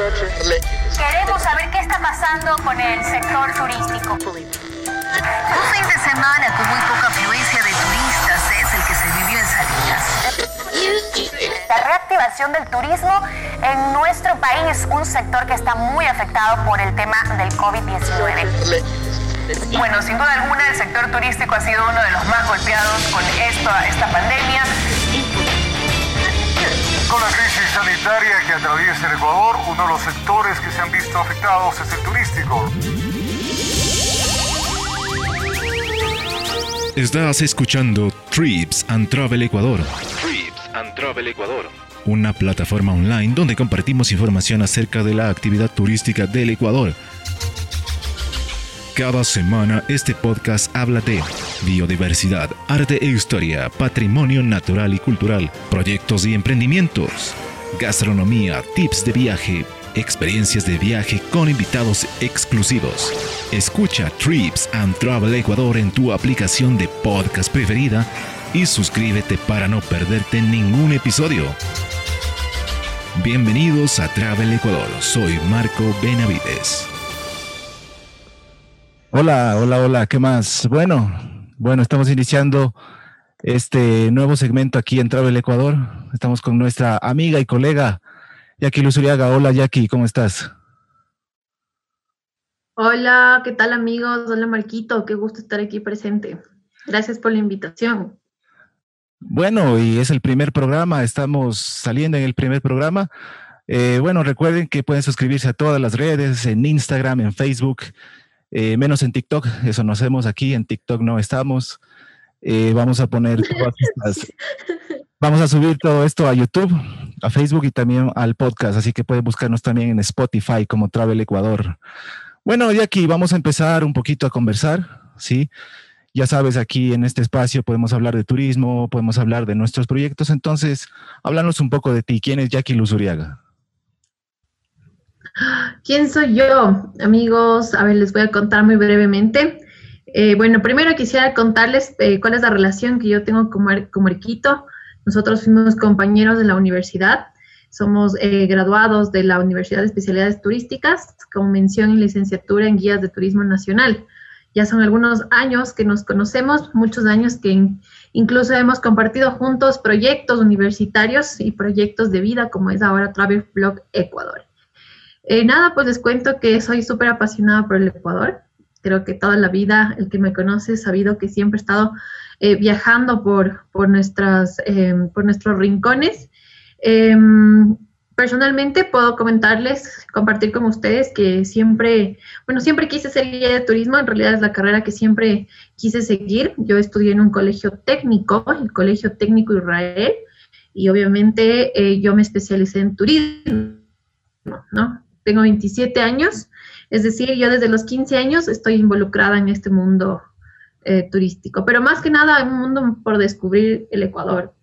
Queremos saber qué está pasando con el sector turístico. Un fin de semana con muy poca afluencia de turistas es el que se vivió en Salinas. La reactivación del turismo en nuestro país, un sector que está muy afectado por el tema del COVID-19. Bueno, sin duda alguna el sector turístico ha sido uno de los más golpeados con esta, esta pandemia. Con la crisis sanitaria que atraviesa el Ecuador, uno de los sectores que se han visto afectados es el turístico. Estás escuchando Trips and Travel Ecuador. Trips and Travel Ecuador. Una plataforma online donde compartimos información acerca de la actividad turística del Ecuador. Cada semana este podcast habla de biodiversidad, arte e historia, patrimonio natural y cultural, proyectos y emprendimientos, gastronomía, tips de viaje, experiencias de viaje con invitados exclusivos. Escucha Trips and Travel Ecuador en tu aplicación de podcast preferida y suscríbete para no perderte ningún episodio. Bienvenidos a Travel Ecuador, soy Marco Benavides. Hola, hola, hola, ¿qué más? Bueno, bueno, estamos iniciando este nuevo segmento aquí en Travel Ecuador. Estamos con nuestra amiga y colega Jackie Luzuriaga. Hola Jackie, ¿cómo estás? Hola, ¿qué tal amigos? Hola Marquito, qué gusto estar aquí presente. Gracias por la invitación. Bueno, y es el primer programa, estamos saliendo en el primer programa. Eh, bueno, recuerden que pueden suscribirse a todas las redes, en Instagram, en Facebook, eh, menos en TikTok, eso no hacemos aquí, en TikTok no estamos. Eh, vamos a poner todas estas, vamos a subir todo esto a YouTube, a Facebook y también al podcast, así que pueden buscarnos también en Spotify como Travel Ecuador. Bueno, y aquí vamos a empezar un poquito a conversar, ¿sí? Ya sabes, aquí en este espacio podemos hablar de turismo, podemos hablar de nuestros proyectos, entonces, háblanos un poco de ti. ¿Quién es Jackie Luzuriaga? ¿Quién soy yo? Amigos, a ver, les voy a contar muy brevemente. Eh, bueno, primero quisiera contarles eh, cuál es la relación que yo tengo con, Mar con Marquito. Nosotros fuimos compañeros de la universidad, somos eh, graduados de la Universidad de Especialidades Turísticas con mención en licenciatura en Guías de Turismo Nacional. Ya son algunos años que nos conocemos, muchos años que incluso hemos compartido juntos proyectos universitarios y proyectos de vida, como es ahora Travel Blog Ecuador. Eh, nada, pues les cuento que soy súper apasionada por el Ecuador. Creo que toda la vida, el que me conoce, ha sabido que siempre he estado eh, viajando por, por, nuestras, eh, por nuestros rincones. Em, personalmente puedo comentarles, compartir con ustedes que siempre, bueno, siempre quise ser guía de turismo, en realidad es la carrera que siempre quise seguir. Yo estudié en un colegio técnico, el Colegio Técnico Israel, y obviamente yo me especialicé en turismo, ¿no? Tengo 27 años, es decir, yo desde los 15 años estoy involucrada en este mundo eh, turístico, pero más que nada un mundo por descubrir el Ecuador,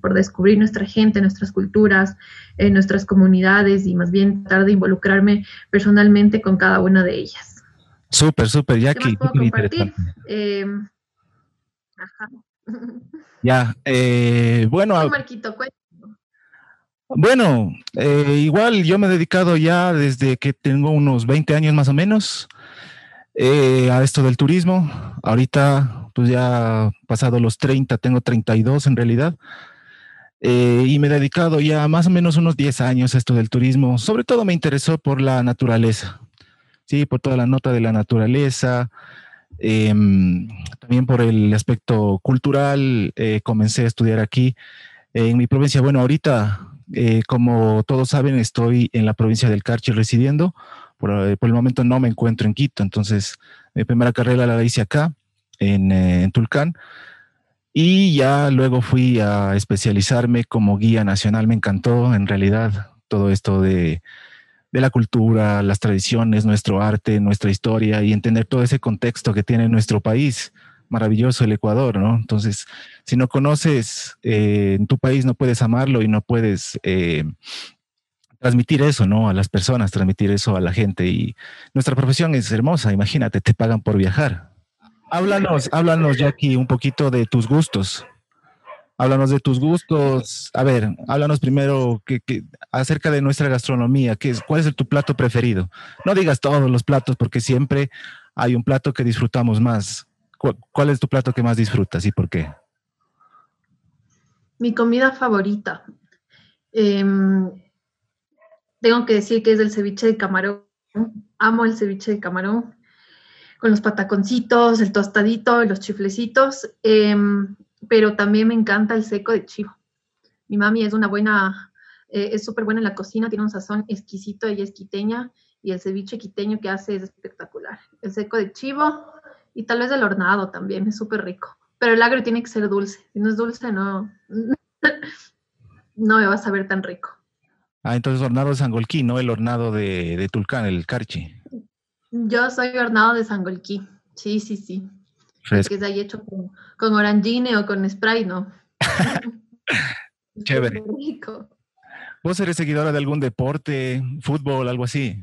por descubrir nuestra gente, nuestras culturas, eh, nuestras comunidades y más bien tratar de involucrarme personalmente con cada una de ellas. Súper, súper, Jackie. Eh, ajá. Ya, eh, bueno. Marquito, cuéntame. Bueno, eh, igual yo me he dedicado ya desde que tengo unos 20 años más o menos eh, a esto del turismo. Ahorita, pues ya pasado los 30, tengo 32 en realidad. Eh, y me he dedicado ya más o menos unos 10 años a esto del turismo. Sobre todo me interesó por la naturaleza, sí, por toda la nota de la naturaleza. Em, también por el aspecto cultural, comencé a estudiar aquí en mi provincia. Bueno, ahorita eh, como todos saben, estoy en la provincia del Carchi residiendo. Por, eh, el momento no me encuentro en Quito, entonces mi primera carrera la hice acá, en, eh, en Tulcán. Y ya luego fui a especializarme como guía nacional. Me encantó en realidad todo esto de, de la cultura, las tradiciones, nuestro arte, nuestra historia y entender todo ese contexto que tiene nuestro país maravilloso el Ecuador, ¿no? Entonces, si no conoces eh, en tu país, no puedes amarlo y no puedes eh, transmitir eso, ¿no? A las personas, transmitir eso a la gente. Y nuestra profesión es hermosa, imagínate, te pagan por viajar. Háblanos, háblanos, Jackie, un poquito de tus gustos. Háblanos de tus gustos. A ver, háblanos primero que, acerca de nuestra gastronomía. ¿Qué es, ¿Cuál es tu plato preferido? No digas todos los platos porque siempre hay un plato que disfrutamos más. ¿Cuál, es tu plato que más disfrutas y por qué? Mi comida favorita. Em, tengo que decir que es el ceviche de camarón. Amo el ceviche de camarón con los pataconcitos, el tostadito, los chiflecitos. Em, pero también me encanta el seco de chivo. Mi mami es una buena, eh, es súper buena en la cocina, tiene un sazón exquisito, ella es quiteña y el ceviche quiteño que hace es espectacular. El seco de chivo y tal vez el hornado también, es súper rico. Pero el agrio tiene que ser dulce. Si no es dulce, no, no me va a saber tan rico. Ah, entonces hornado de Sangolquí, no el hornado de, de Tulcán, el carchi. Yo soy hornado de Sangolquí. Sí, sí, sí. Que es ahí hecho con, con, orangine o con spray, ¿no? Chévere. ¿Vos eres seguidora de algún deporte, fútbol, algo así?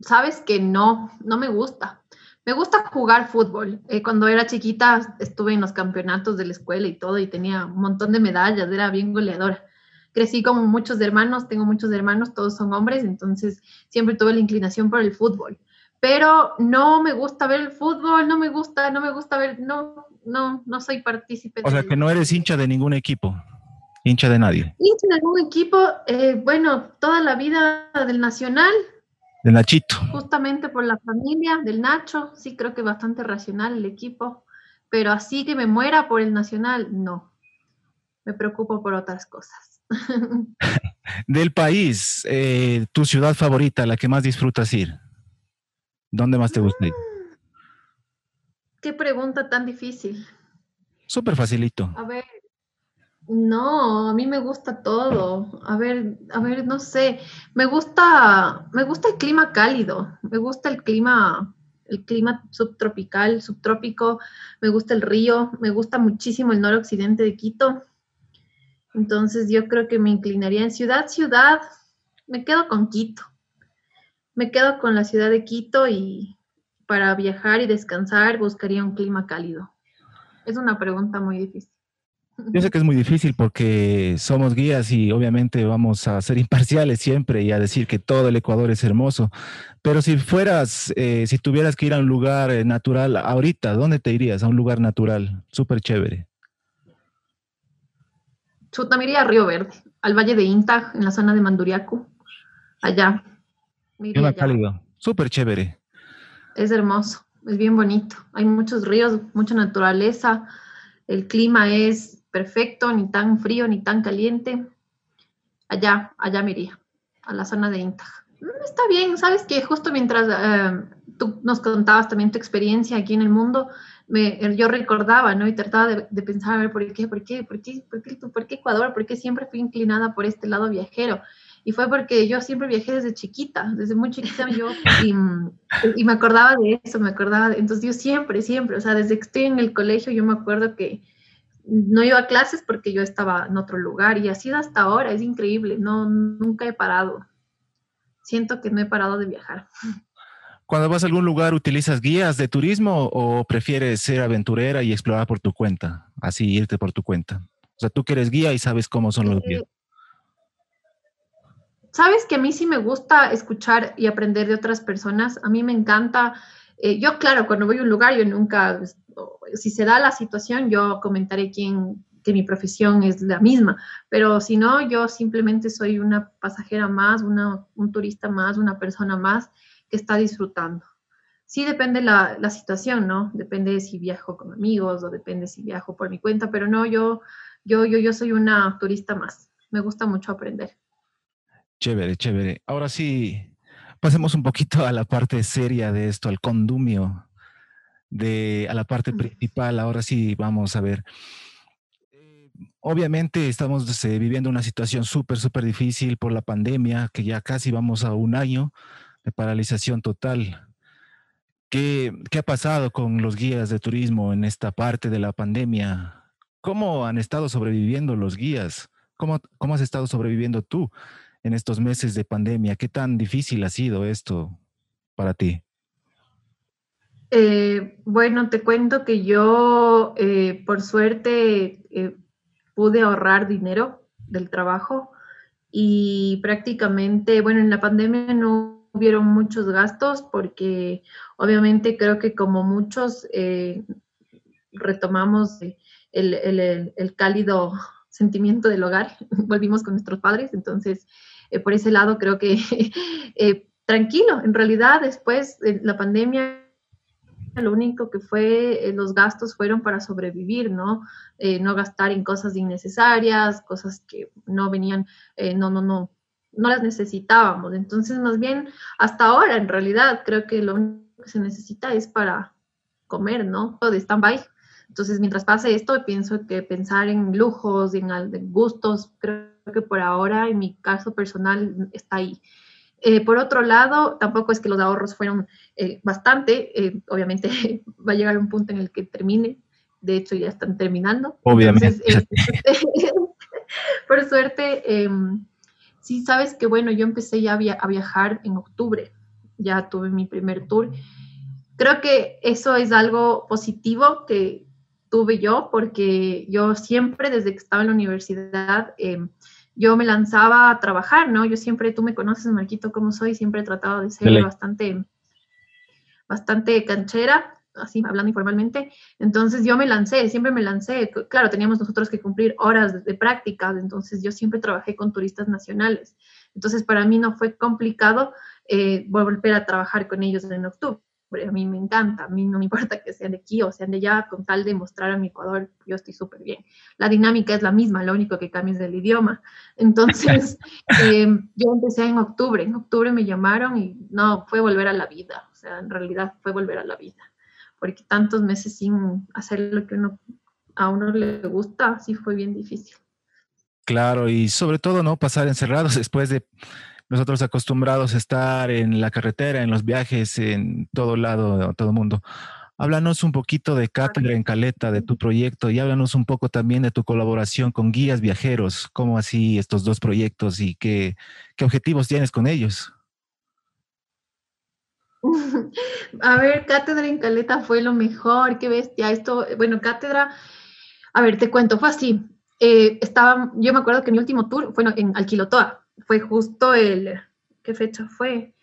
Sabes que no, no me gusta. Me gusta jugar fútbol. Eh, cuando era chiquita estuve en los campeonatos de la escuela y todo y tenía un montón de medallas, era bien goleadora. Crecí con muchos hermanos, tengo muchos hermanos, todos son hombres, entonces siempre tuve la inclinación por el fútbol pero no me gusta ver el fútbol, no me gusta, no me gusta ver, no, no, no soy partícipe. O sea, que no eres hincha de ningún equipo, hincha de nadie. Hincha de algún equipo, eh, bueno, toda la vida del Nacional. Del Nachito. Justamente por la familia del Nacho, sí creo que bastante racional el equipo, pero así que me muera por el Nacional, no. Me preocupo por otras cosas. del país, eh, tu ciudad favorita, la que más disfrutas ir. ¿Dónde más te gusta ir? Qué pregunta tan difícil. Súper facilito. A ver, no, a mí me gusta todo. A ver, a ver, no sé. Me gusta, me gusta el clima cálido. Me gusta el clima, el clima subtropical, subtrópico. Me gusta el río. Me gusta muchísimo el noroccidente de Quito. Entonces yo creo que me inclinaría en ciudad, ciudad. Me quedo con Quito me quedo con la ciudad de Quito y para viajar y descansar buscaría un clima cálido. Es una pregunta muy difícil. Yo sé que es muy difícil porque somos guías y obviamente vamos a ser imparciales siempre y a decir que todo el Ecuador es hermoso. Pero si fueras, eh, si tuvieras que ir a un lugar eh, natural ahorita, ¿dónde te irías? A un lugar natural, súper chévere. Chuta, me iría a Río Verde, al Valle de Intag, en la zona de Manduriaco. Allá, Clima cálido, súper chévere. Es hermoso, es bien bonito. Hay muchos ríos, mucha naturaleza. El clima es perfecto, ni tan frío ni tan caliente. Allá, allá me iría, a la zona de Intag. Mm, está bien, sabes que justo mientras eh, tú nos contabas también tu experiencia aquí en el mundo, me, yo recordaba, ¿no? Y trataba de, de, pensar, a ver, ¿por qué, por qué, por qué, por qué, por qué Ecuador? ¿Por qué siempre fui inclinada por este lado viajero? Y fue porque yo siempre viajé desde chiquita, desde muy chiquita yo, y, me acordaba de eso, me acordaba, de, entonces yo siempre, siempre, o sea, desde que estoy en el colegio yo me acuerdo que no iba a clases porque yo estaba en otro lugar y así hasta ahora, es increíble, no, nunca he parado. Siento que no he parado de viajar. Cuando vas a algún lugar, ¿utilizas guías de turismo o prefieres ser aventurera y explorar por tu cuenta? Así irte por tu cuenta. O sea, tú que eres guía y sabes cómo son los guías. Sabes que a mí sí me gusta escuchar y aprender de otras personas. A mí me encanta. Eh, yo, claro, cuando voy a un lugar, yo nunca, si se da la situación, yo comentaré quién, que mi profesión es la misma. Pero si no, yo simplemente soy una pasajera más, una, un turista más, una persona más que está disfrutando. Sí depende la, la situación, ¿no? Depende si viajo con amigos o depende si viajo por mi cuenta, pero no, yo, yo, yo, yo soy una turista más. Me gusta mucho aprender. Chévere, chévere. Ahora sí, pasemos un poquito a la parte seria de esto, al condumio, de, a la parte principal. Ahora sí, vamos a ver. Eh, obviamente estamos eh, viviendo una situación súper, súper difícil por la pandemia, que ya casi vamos a un año de paralización total. ¿Qué, ¿Qué, ha pasado con los guías de turismo en esta parte de la pandemia? ¿Cómo han estado sobreviviendo los guías? ¿Cómo, cómo has estado sobreviviendo tú en estos meses de pandemia? ¿Qué tan difícil ha sido esto para ti? Eh, bueno, te cuento que yo, eh, por suerte, eh, pude ahorrar dinero del trabajo y prácticamente, bueno, en la pandemia no hubieron muchos gastos porque obviamente creo que como muchos retomamos el, cálido sentimiento del hogar, volvimos con nuestros padres, entonces eh, por ese lado creo que eh, tranquilo, en realidad después de la pandemia lo único que fue, los gastos fueron para sobrevivir, ¿no? no gastar en cosas innecesarias, cosas que no venían, no, no, no, no las necesitábamos. Entonces, más bien, hasta ahora, en realidad, creo que lo único que se necesita es para comer, ¿no? De stand-by. Entonces, mientras pase esto, pienso que pensar en lujos, en, en gustos, creo que por ahora, en mi caso personal, está ahí. Eh, por otro lado, tampoco es que los ahorros fueron eh, bastante. Eh, obviamente va a llegar un punto en el que termine. De hecho, ya están terminando. Obviamente. por suerte, em, sí sabes que, bueno, yo empecé ya a viajar en octubre. Ya tuve mi primer tour creo que eso es algo positivo que tuve yo, porque yo siempre, desde que estaba en la universidad, em, yo me lanzaba a trabajar, ¿no? Yo siempre, tú me conoces, Marquito, cómo soy, siempre he tratado de ser bastante, bastante canchera, así hablando informalmente. Entonces yo me lancé, siempre me lancé. Claro, teníamos nosotros que cumplir horas de práctica, entonces yo siempre trabajé con turistas nacionales. Entonces para mí no fue complicado eh, volver a trabajar con ellos en octubre a mí me encanta, a mí no me importa que sean de aquí o sean de allá, con tal de mostrar a mi Ecuador, yo estoy súper bien. La dinámica es la misma, lo único que cambia es el idioma. Entonces, em, yo empecé en octubre, en octubre me llamaron y no, fue volver a la vida, o sea, en realidad fue volver a la vida, porque tantos meses sin hacer lo que uno, a uno le gusta, sí fue bien difícil. Claro, y sobre todo, ¿no? Pasar encerrados después de nosotros acostumbrados a estar en la carretera, en los viajes, en todo lado, todo mundo. Háblanos un poquito de Cátedra en Caleta, de tu proyecto, y háblanos un poco también de tu colaboración con guías viajeros. ¿Cómo así estos dos proyectos y qué, qué objetivos tienes con ellos? A ver, Cátedra en Caleta fue lo mejor, qué bestia. Esto, bueno, Cátedra, a ver, te cuento, fue así. Eh, estaba, yo me acuerdo que mi último tour fue en Alquilotoa, fue justo el, ¿qué fecha fue?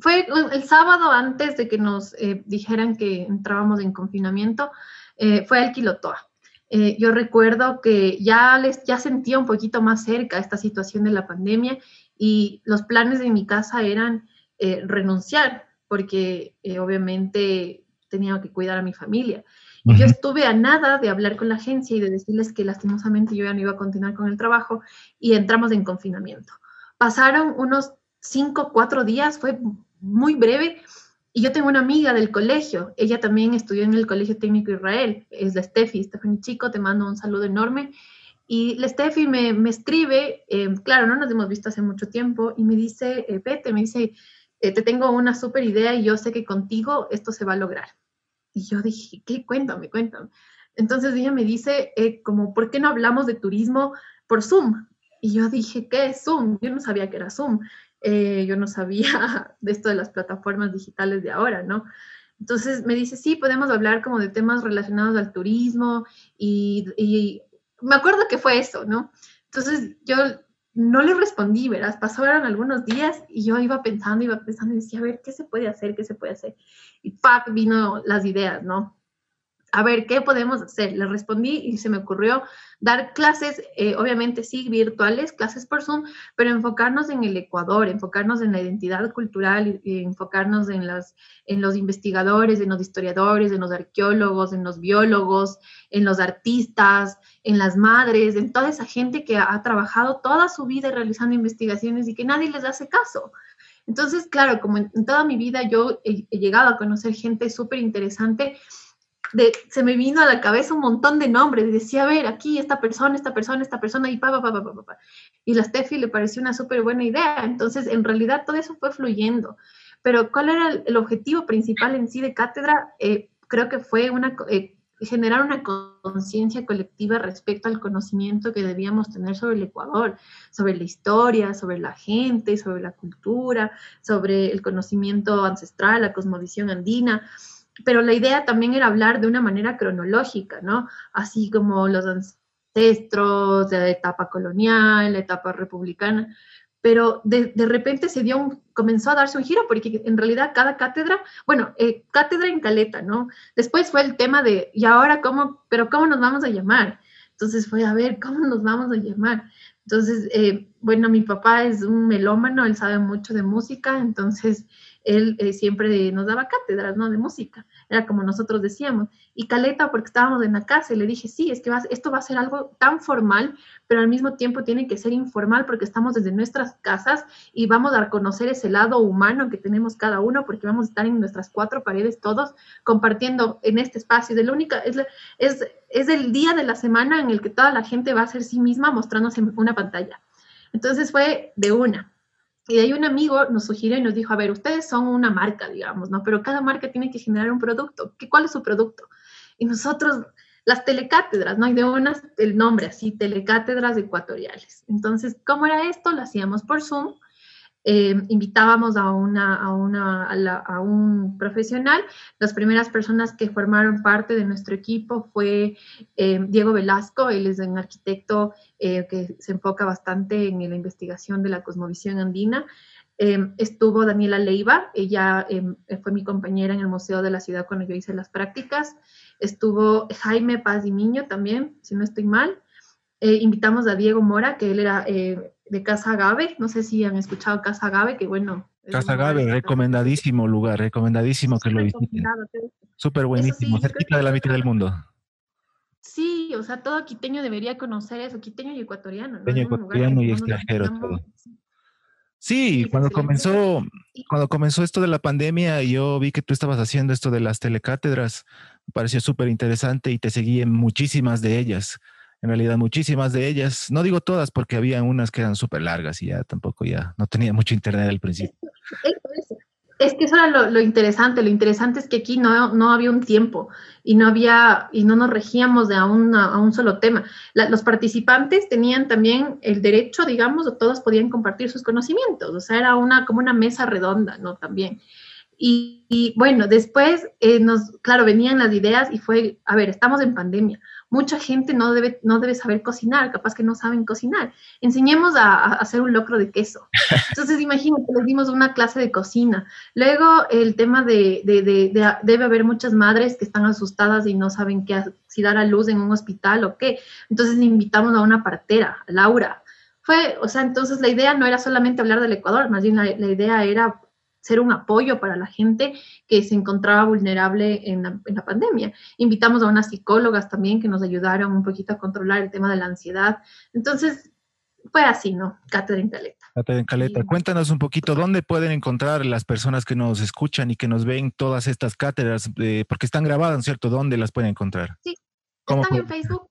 Fue el sábado antes de que nos eh, dijeran que entrábamos en confinamiento, eh, fue al Quilotoa. Eh, yo recuerdo que ya, les, ya sentía un poquito más cerca esta situación de la pandemia y los planes de mi casa eran renunciar porque obviamente tenía que cuidar a mi familia. Y yo estuve a nada de hablar con la agencia y de decirles que lastimosamente yo ya no iba a continuar con el trabajo y entramos en confinamiento. Pasaron unos cinco, cuatro días, fue muy breve. Y yo tengo una amiga del colegio, ella también estudió en el Colegio Técnico Israel, es la Steffi, Stephanie Chico, te mando un saludo enorme. Y la Steffi me, me escribe, eh, claro, no nos hemos visto hace mucho tiempo, y me dice, eh, Pete, me dice, eh, te tengo una súper idea y yo sé que contigo esto se va a lograr. Y yo dije, ¿qué? Cuéntame, cuéntame. Entonces ella me dice, como, ¿por qué no hablamos de turismo por Zoom? Y yo dije, ¿qué es Zoom? Yo no sabía que era Zoom. Eh, yo no sabía de esto de las plataformas digitales de ahora, ¿no? Entonces me dice, sí, podemos hablar como de temas relacionados al turismo y, me acuerdo que fue eso, ¿no? Entonces yo no le respondí, verás, pasaron algunos días y yo iba pensando, iba pensando y decía, a ver, ¿qué se puede hacer? ¿Qué se puede hacer? Y ¡pac! vino las ideas, ¿no? A ver, ¿qué podemos hacer? Le respondí y se me ocurrió dar clases, eh, obviamente sí, virtuales, clases por Zoom, pero enfocarnos en el Ecuador, enfocarnos en la identidad cultural, enfocarnos en los investigadores, en los historiadores, en los arqueólogos, en los biólogos, en los artistas, en las madres, en toda esa gente que ha, trabajado toda su vida realizando investigaciones y que nadie les hace caso. Entonces, claro, como en, toda mi vida yo he, he llegado a conocer gente súper interesante, se me vino a la cabeza un montón de nombres y decía, a ver, aquí esta persona, esta persona, esta persona y pa, pa, pa, pa, pa, Y la Steffi le pareció una súper buena idea. Entonces, en realidad todo eso fue fluyendo. Pero ¿cuál era el, objetivo principal en sí de cátedra? Eh, creo que fue una, eh, generar una conciencia colectiva respecto al conocimiento que debíamos tener sobre el Ecuador, sobre la historia, sobre la gente, sobre la cultura, sobre el conocimiento ancestral, la cosmovisión andina pero la idea también era hablar de una manera cronológica, ¿no? Así como los ancestros, de la etapa colonial, la etapa republicana, pero de, de, repente se dio un, comenzó a darse un giro, porque en realidad cada cátedra, bueno, eh, cátedra en Caleta, ¿no? Después fue el tema de, ¿y ahora cómo, pero cómo nos vamos a llamar? Entonces fue, a ver, ¿cómo nos vamos a llamar? Entonces, eh, bueno, mi papá es un melómano, él sabe mucho de música, entonces él eh, siempre nos daba cátedras, ¿no? De música, era como nosotros decíamos. Y Caleta, porque estábamos en la casa, y le dije, sí, es que esto va a ser algo tan formal, pero al mismo tiempo tiene que ser informal porque estamos desde nuestras casas y vamos a conocer ese lado humano que tenemos cada uno, porque vamos a estar en nuestras cuatro paredes todos compartiendo en este espacio. Es, única, es, es, es el día de la semana en el que toda la gente va a ser sí misma mostrándose una pantalla. Entonces fue de una. Y ahí un amigo nos sugirió y nos dijo, a ver, ustedes son una marca, digamos, ¿no? Pero cada marca tiene que generar un producto. ¿Qué, ¿Cuál es su producto? Y nosotros, las telecátedras, ¿no? hay de unas, el nombre así, telecátedras ecuatoriales. Entonces, ¿cómo era esto? Lo hacíamos por Zoom. Eh, invitábamos a, una, a, una, a, un profesional. Las primeras personas que formaron parte de nuestro equipo fue eh, Diego Velasco, él es un arquitecto eh, que se enfoca bastante en la investigación de la cosmovisión andina. estuvo Daniela Leiva, ella fue mi compañera en el Museo de la Ciudad cuando yo hice las prácticas. Estuvo Jaime Paz y Miño también, si no estoy mal. invitamos a Diego Mora, que él era de Casa Agave. No sé si han escuchado Casa Agave, que bueno. Casa Agave, recomendadísimo lugar, recomendadísimo que lo visiten. Súper buenísimo, cerquita de la mitad del mundo. Sí, o sea, todo quiteño debería conocer eso, quiteño y ecuatoriano. Quiteño, ecuatoriano y extranjero, todo. Sí, cuando comenzó, cuando comenzó esto de la pandemia, yo vi que tú estabas haciendo esto de las telecátedras, me pareció súper interesante y te seguí en muchísimas de ellas en realidad muchísimas de ellas, no digo todas porque había unas que eran súper largas y ya tampoco ya no tenía mucho internet al principio. Es que eso era lo, interesante, lo interesante es que aquí no, no, había un tiempo y no había y no nos regíamos de a, a un solo tema. los participantes tenían también el derecho, digamos, o todos podían compartir sus conocimientos, o sea, era una como una mesa redonda, ¿no? También. Y, y bueno, después eh, nos, claro, venían las ideas y fue, a ver, estamos en pandemia, mucha gente no debe, no debe saber cocinar, capaz que no saben cocinar. Enseñemos a, hacer un locro de queso. Entonces, imagínate, les dimos una clase de cocina. Luego, el tema de, de, de, debe haber muchas madres que están asustadas y no saben qué, si dar a luz en un hospital o qué. Entonces, invitamos a una partera, Laura. Fue, o sea, entonces la idea no era solamente hablar del Ecuador, más bien la, la idea era ser un apoyo para la gente que se encontraba vulnerable en la, pandemia. Invitamos a unas psicólogas también que nos ayudaron un poquito a controlar el tema de la ansiedad. Entonces, fue así, ¿no? Cátedra en Caleta. Cátedra en Caleta. Cuéntanos un poquito dónde pueden encontrar las personas que nos escuchan y que nos ven todas estas cátedras, eh, porque están grabadas, ¿cierto? ¿Dónde las pueden encontrar? Sí, están en Facebook,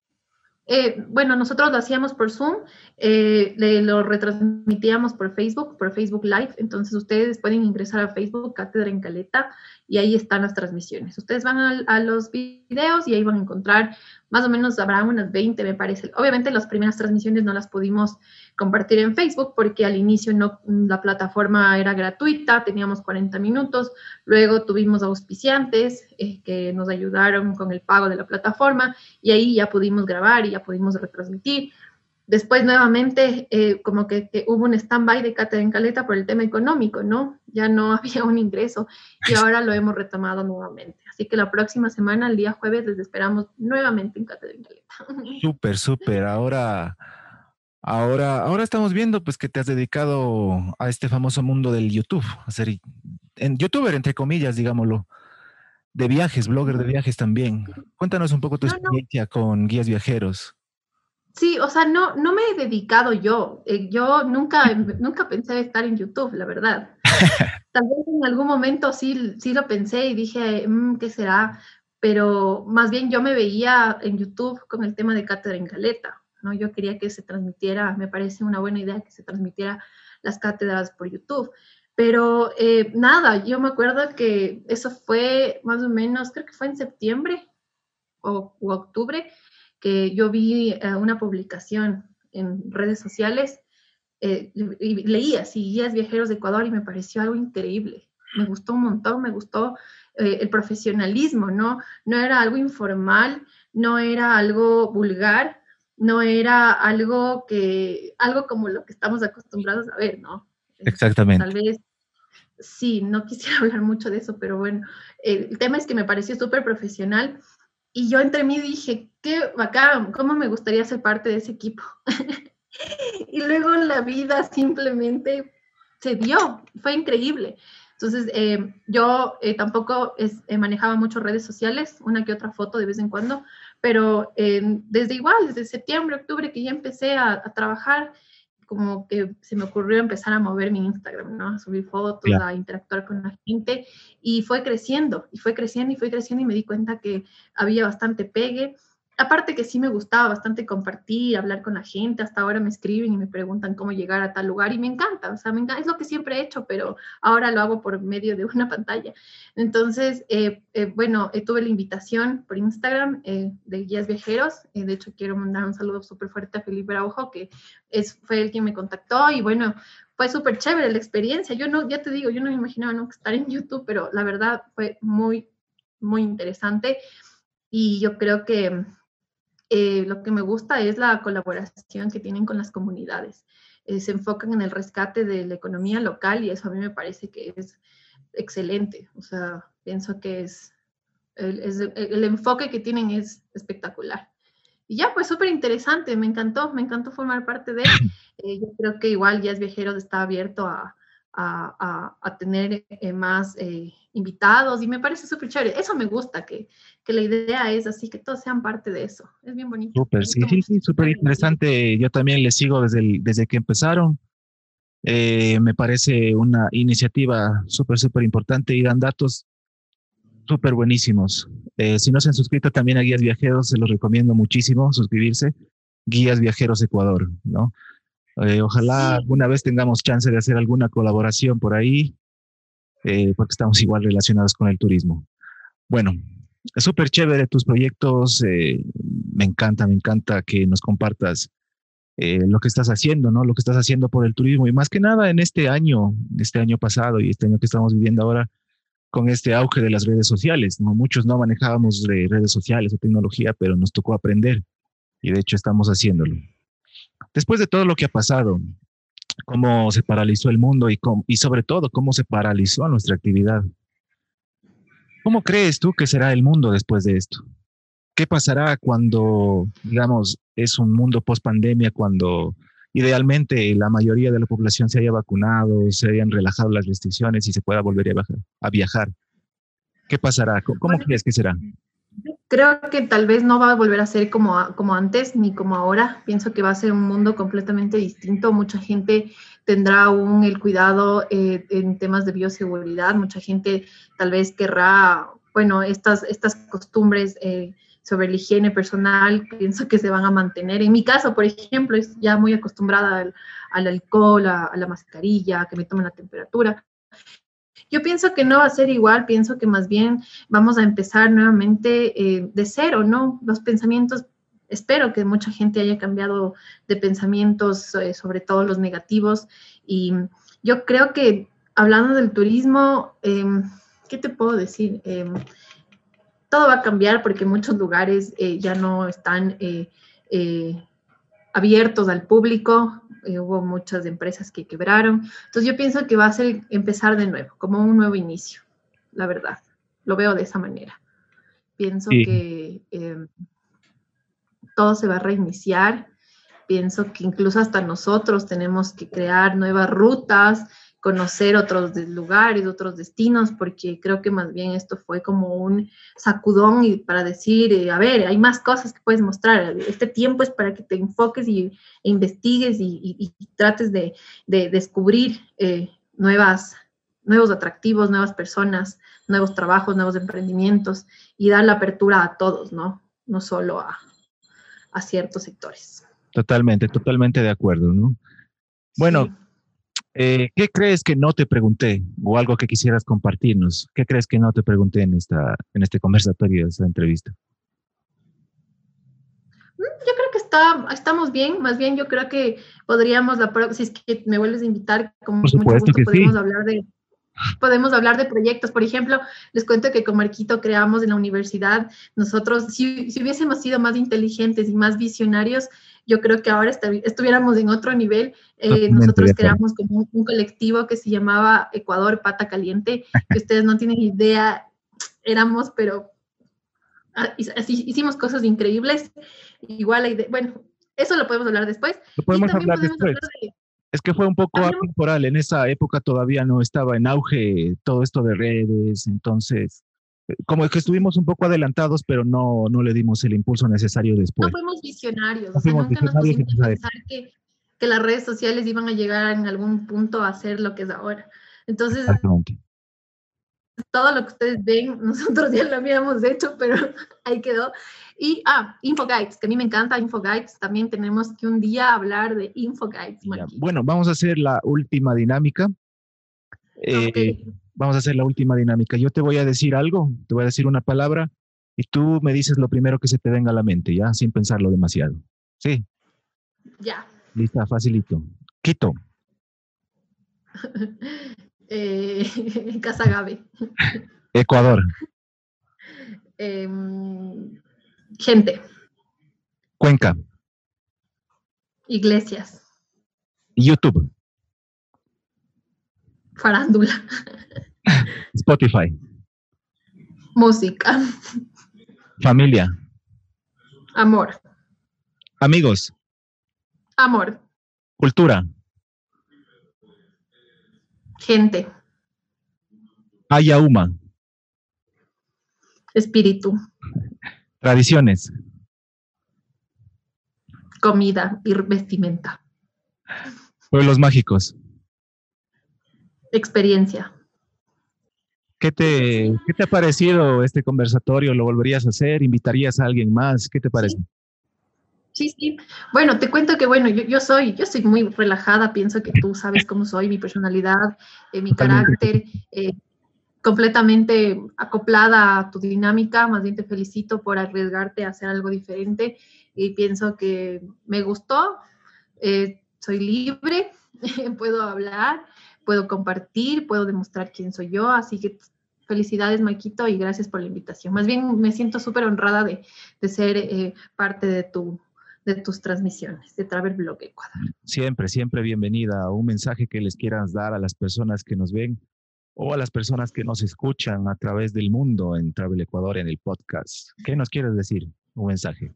eh, bueno, nosotros lo hacíamos por Zoom, eh, lo retransmitíamos por Facebook, por Facebook Live, entonces ustedes pueden ingresar a Facebook, Cátedra en Caleta, y ahí están las transmisiones. Ustedes van a, los videos y ahí van a encontrar, más o menos habrá unas 20, me parece. Obviamente las primeras transmisiones no las pudimos compartir en Facebook porque al inicio no, la plataforma era gratuita, teníamos 40 minutos, luego tuvimos auspiciantes eh, que nos ayudaron con el pago de la plataforma y ahí ya pudimos grabar y ya pudimos retransmitir. Después nuevamente eh, como que, hubo un stand-by de Cátedra en Caleta por el tema económico, ¿no? Ya no había un ingreso y ahora lo hemos retomado nuevamente. Así que la próxima semana, el día jueves, les esperamos nuevamente en Caleta. Súper, súper. Ahora, ahora, ahora estamos viendo pues que te has dedicado a este famoso mundo del YouTube, a ser en youtuber, entre comillas, digámoslo, de viajes, blogger de viajes también. Cuéntanos un poco tu experiencia con guías viajeros. Sí, o sea, no, no me he dedicado yo. Eh, yo nunca, nunca pensé estar en YouTube, la verdad. Tal vez en algún momento sí, sí lo pensé y dije, mm, ¿qué será? Pero más bien yo me veía en YouTube con el tema de Cátedra en Caleta, ¿no? Yo quería que se transmitiera, me parece una buena idea que se transmitiera las cátedras por YouTube. Pero eh, nada, yo me acuerdo que eso fue más o menos, creo que fue en septiembre o, o octubre, que yo vi eh, una publicación en redes sociales eh, leía así guías viajeros de Ecuador y me pareció algo increíble. Me gustó un montón, me gustó eh, el profesionalismo, ¿no? No era algo informal, no era algo vulgar, no era algo que, algo como lo que estamos acostumbrados a ver, ¿no? Exactamente. Tal vez, sí, no quisiera hablar mucho de eso, pero bueno, el tema es que me pareció súper profesional y yo entre mí dije, qué bacán, cómo me gustaría ser parte de ese equipo. y luego la vida simplemente se dio, fue increíble. Entonces, eh, yo eh, tampoco es, eh, manejaba mucho redes sociales, una que otra foto de vez en cuando, pero desde igual, desde septiembre, octubre que ya empecé a, a, trabajar, como que se me ocurrió empezar a mover mi Instagram, ¿no? A subir fotos, a interactuar con la gente y fue creciendo, y fue creciendo, y fue creciendo y me di cuenta que había bastante pegue aparte que sí me gustaba bastante compartir, hablar con la gente, hasta ahora me escriben y me preguntan cómo llegar a tal lugar y me encanta, o sea, es lo que siempre he hecho, pero ahora lo hago por medio de una pantalla. Entonces, eh, eh, bueno, eh, tuve la invitación por Instagram de Guías Viajeros, de hecho quiero mandar un saludo súper fuerte a Felipe Araujo, que es, fue el quien me contactó y bueno, fue súper chévere la experiencia. Yo no, ya te digo, yo no me imaginaba nunca estar en YouTube, pero la verdad fue muy, muy interesante y yo creo que eh, lo que me gusta es la colaboración que tienen con las comunidades. Eh, se enfocan en el rescate de la economía local y eso a mí me parece que es excelente. O sea, pienso que es el, el enfoque que tienen es espectacular. Y ya, pues súper interesante, me encantó, me encantó formar parte de él. Eh, yo creo que igual ya es Viajeros está abierto a, a, a, tener más invitados y me parece súper chévere. Eso me gusta, que, que, la idea es así, que todos sean parte de eso. Es bien bonito. Súper, sí, sí, sí, súper interesante. Yo también les sigo desde, el, desde que empezaron. Eh, me parece una iniciativa súper, súper importante y dan datos súper buenísimos. Eh, si no se han suscrito también a Guías Viajeros, se los recomiendo muchísimo suscribirse. Guías Viajeros Ecuador, ¿no? Eh, ojalá alguna vez tengamos chance de hacer alguna colaboración por ahí. Eh, porque estamos igual relacionados con el turismo. Bueno, súper chévere tus proyectos, eh, me encanta, me encanta que nos compartas eh, lo que estás haciendo, ¿no? Lo que estás haciendo por el turismo y más que nada en este año, este año pasado y este año que estamos viviendo ahora con este auge de las redes sociales, ¿no? Muchos no manejábamos redes sociales o tecnología, pero nos tocó aprender y de hecho estamos haciéndolo. Después de todo lo que ha pasado, cómo se paralizó el mundo y, y sobre todo cómo se paralizó nuestra actividad. ¿Cómo crees tú que será el mundo después de esto? ¿Qué pasará cuando, digamos, es un mundo post pandemia, cuando idealmente la mayoría de la población se haya vacunado, se hayan relajado las restricciones y se pueda volver a, a viajar? ¿Qué pasará? ¿Cómo, crees que será? Creo que tal vez no va a volver a ser como, como antes ni como ahora. Pienso que va a ser un mundo completamente distinto. Mucha gente tendrá aún el cuidado eh, en temas de bioseguridad. Mucha gente tal vez querrá, bueno, estas, estas costumbres eh, sobre la higiene personal, pienso que se van a mantener. En mi caso, por ejemplo, es ya muy acostumbrada al, al alcohol, a, a, la mascarilla, que me tomen la temperatura. Yo pienso que no va a ser igual, pienso que más bien vamos a empezar nuevamente eh, de cero, ¿no? Los pensamientos, espero que mucha gente haya cambiado de pensamientos, eh, sobre todo los negativos, y yo creo que hablando del turismo, eh, ¿qué te puedo decir? Em, todo va a cambiar porque muchos lugares eh, ya no están abiertos al público, eh, hubo muchas empresas que quebraron. Entonces yo pienso que va a ser empezar de nuevo, como un nuevo inicio, la verdad. Lo veo de esa manera. Pienso sí. que eh, todo se va a reiniciar. Pienso que incluso hasta nosotros tenemos que crear nuevas rutas, conocer otros lugares, otros destinos, porque creo que más bien esto fue como un sacudón y para decir, eh, a ver, hay más cosas que puedes mostrar. Este tiempo es para que te enfoques y e investigues y, y, y, trates de, de descubrir eh, nuevas, nuevos atractivos, nuevas personas, nuevos trabajos, nuevos emprendimientos y dar la apertura a todos, ¿no? No solo a, a ciertos sectores. Totalmente, totalmente de acuerdo, ¿no? Bueno, sí. Eh, ¿Qué crees que no te pregunté o algo que quisieras compartirnos? ¿Qué crees que no te pregunté en, esta, en este conversatorio, en esta entrevista? Mm, yo creo que está, estamos bien, más bien yo creo que podríamos, la, si es que me vuelves a invitar, como Por mucho gusto que podemos sí. hablar de, podemos hablar de proyectos. Por ejemplo, les cuento que con Marquito creamos en la universidad, nosotros, si, si hubiésemos sido más inteligentes y más visionarios, yo creo que ahora estuviéramos en otro nivel. Eh, nosotros creamos como un, colectivo que se llamaba Ecuador Pata Caliente, que ustedes no tienen idea, éramos, pero ah, así, hicimos cosas increíbles. Igual, bueno, eso lo podemos hablar después. Lo podemos hablar después. Es que fue un poco atemporal, en esa época todavía no estaba en auge todo esto de redes, entonces como que estuvimos un poco adelantados, pero no, no le dimos el impulso necesario después. No fuimos visionarios, o sea, nunca nos pusimos pensar que, que, las redes sociales iban a llegar en algún punto a ser lo que es ahora. Entonces, todo lo que ustedes ven, nosotros ya lo habíamos hecho, pero ahí quedó. Y, ah, Infoguides, que a mí me encanta Infoguides, también tenemos que un día hablar de Infoguides. Bueno, vamos a hacer la última dinámica. Eh, vamos a hacer la última dinámica. Yo te voy a decir algo, te voy a decir una palabra y tú me dices lo primero que se te venga a la mente, ya, sin pensarlo demasiado. ¿Sí? Ya. Lista, facilito. Quito. eh, Casagave. Ecuador. Em, gente. Cuenca. Iglesias. YouTube. Farándula. Spotify. Música. Familia. Amor. Amigos. Amor. Cultura. Gente. Ayauma. Espíritu. Tradiciones. Comida y vestimenta. Pueblos mágicos. Experiencia. ¿Qué te, ¿Qué te ha parecido este conversatorio? ¿Lo volverías a hacer? ¿Invitarías a alguien más? ¿Qué te parece? Sí, sí. Bueno, te cuento que, bueno, yo, yo soy, yo soy muy relajada, pienso que tú sabes cómo soy, mi personalidad, eh, mi carácter, eh, completamente acoplada a tu dinámica, más bien te felicito por arriesgarte a hacer algo diferente y pienso que me gustó, eh, soy libre, puedo hablar puedo compartir, puedo demostrar quién soy yo, así que felicidades Maquito y gracias por la invitación. Más bien me siento súper honrada de, de ser parte de, tu, de tus transmisiones de Travel Blog Ecuador. Siempre, siempre bienvenida. Un mensaje que les quieras dar a las personas que nos ven o a las personas que nos escuchan a través del mundo en Travel Ecuador en el podcast. ¿Qué nos quieres decir? Un mensaje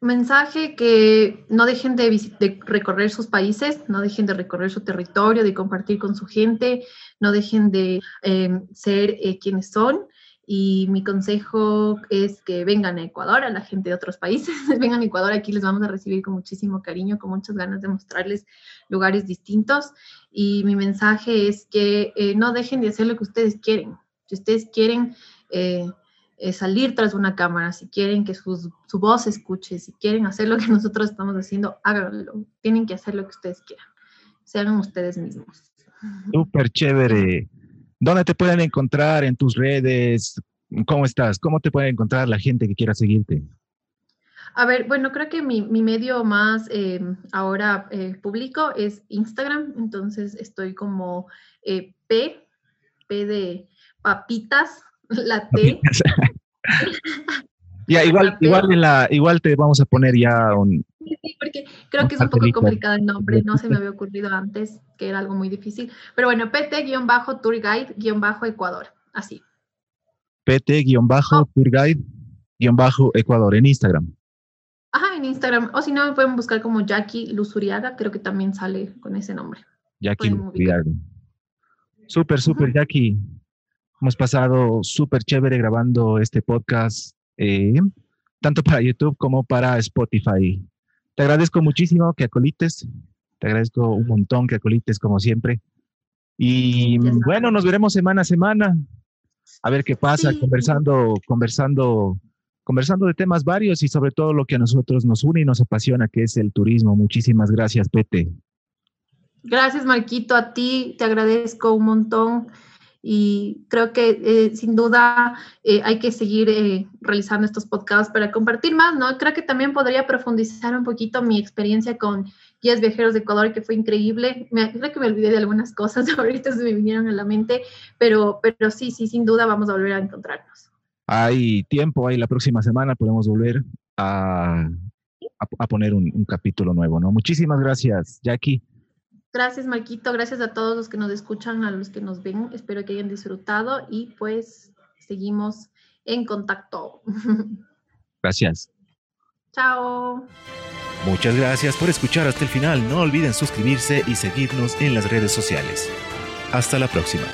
mensaje que no dejen de, recorrer sus países, no dejen de recorrer su territorio, de compartir con su gente, no dejen de em, ser eh, quienes son. Y mi consejo es que vengan a Ecuador, a la gente de otros países, vengan a Ecuador, aquí les vamos a recibir con muchísimo cariño, con muchas ganas de mostrarles lugares distintos. Y mi mensaje es que eh, no dejen de hacer lo que ustedes quieren. Si ustedes quieren eh, eh, salir tras una cámara, si quieren que su voz se escuche, si quieren hacer lo que nosotros estamos haciendo, háganlo. Tienen que hacer lo que ustedes quieran. Sean ustedes mismos. Súper chévere. ¿Dónde te pueden encontrar en tus redes? ¿Cómo estás? ¿Cómo te puede encontrar la gente que quiera seguirte? A ver, bueno, creo que mi, medio más em, ahora eh, público es Instagram, entonces estoy como eh, P, P de papitas, la T. ya, igual, igual, en la, igual te vamos a poner ya un... Porque creo que es un poco complicado el nombre, no se me había ocurrido antes, que era algo muy difícil. Pero bueno, PT-Tour Guide-Ecuador, así. PT-Tour Guide-Ecuador en Instagram. Ajá, en Instagram. O si no, me pueden buscar como Jackie Luzuriaga, creo que también sale con ese nombre. Jackie Luzuriaga. Súper, súper, Jackie. Hemos pasado súper chévere grabando este podcast, eh, tanto para YouTube como para Spotify. Te agradezco muchísimo que acolites. Te agradezco un montón que acolites como siempre. Y bueno, nos veremos semana a semana. A ver qué pasa, conversando, conversando, conversando de temas varios y sobre todo lo que a nosotros nos une y nos apasiona, que es el turismo. Muchísimas gracias, Pete. Gracias, Marquito. A ti te agradezco un montón y creo que eh, sin duda eh, hay que seguir eh, realizando estos podcasts para compartir más, ¿no? Creo que también podría profundizar un poquito mi experiencia con Guías Viajeros de Ecuador, que fue increíble. Me, creo que me olvidé de algunas cosas, ahorita se me vinieron a la mente, pero, pero sí, sí, sin duda vamos a volver a encontrarnos. Hay tiempo, ahí la próxima semana podemos volver a, a, poner un, un capítulo nuevo, ¿no? Muchísimas gracias, Jackie. Gracias, Marquito. Gracias a todos los que nos escuchan, a los que nos ven. Espero que hayan disfrutado y pues seguimos en contacto. Gracias. Chao. Muchas gracias por escuchar hasta el final. No olviden suscribirse y seguirnos en las redes sociales. Hasta la próxima.